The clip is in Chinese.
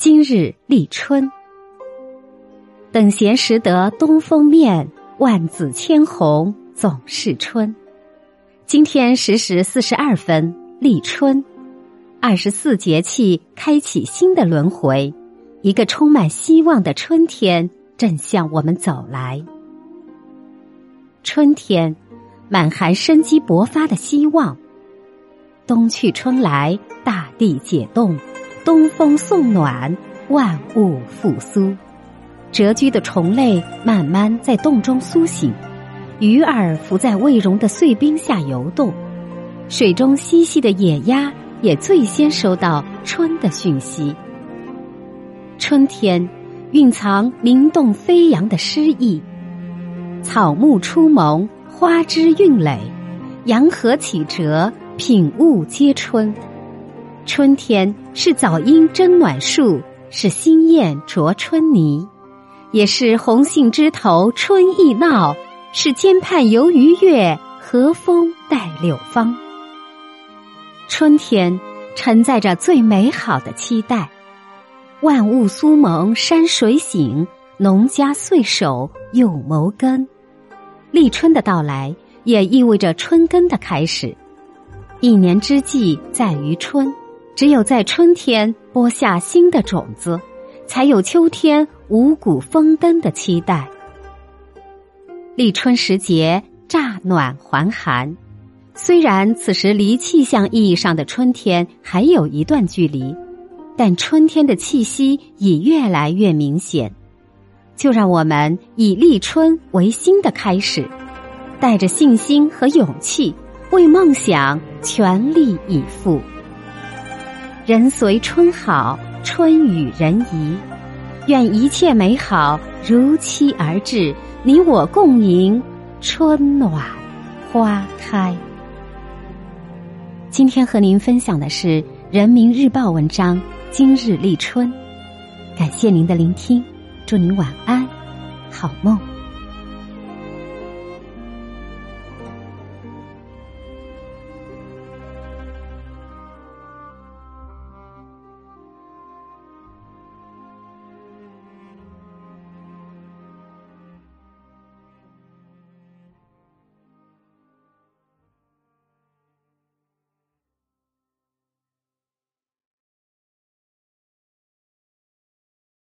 今日立春，等闲识得东风面，万紫千红总是春。今天十时四十二分立春，二十四节气开启新的轮回，一个充满希望的春天正向我们走来。春天，满含生机勃发的希望。冬去春来，大地解冻。东风送暖，万物复苏。蛰居的虫类慢慢在洞中苏醒，鱼儿浮在未融的碎冰下游动，水中嬉戏的野鸭也最先收到春的讯息。春天蕴藏灵动飞扬的诗意，草木初萌，花枝韵蕾，阳河起折，品物皆春。春天是早莺争暖树，是新燕啄春泥，也是红杏枝头春意闹，是肩畔游鱼月，和风带柳芳。春天承载着最美好的期待，万物苏萌，山水醒，农家岁首又谋耕。立春的到来，也意味着春耕的开始。一年之计在于春。只有在春天播下新的种子，才有秋天五谷丰登的期待。立春时节，乍暖还寒。虽然此时离气象意义上的春天还有一段距离，但春天的气息已越来越明显。就让我们以立春为新的开始，带着信心和勇气，为梦想全力以赴。人随春好，春与人宜。愿一切美好如期而至，你我共迎春暖花开。今天和您分享的是《人民日报》文章，今日立春。感谢您的聆听，祝您晚安，好梦。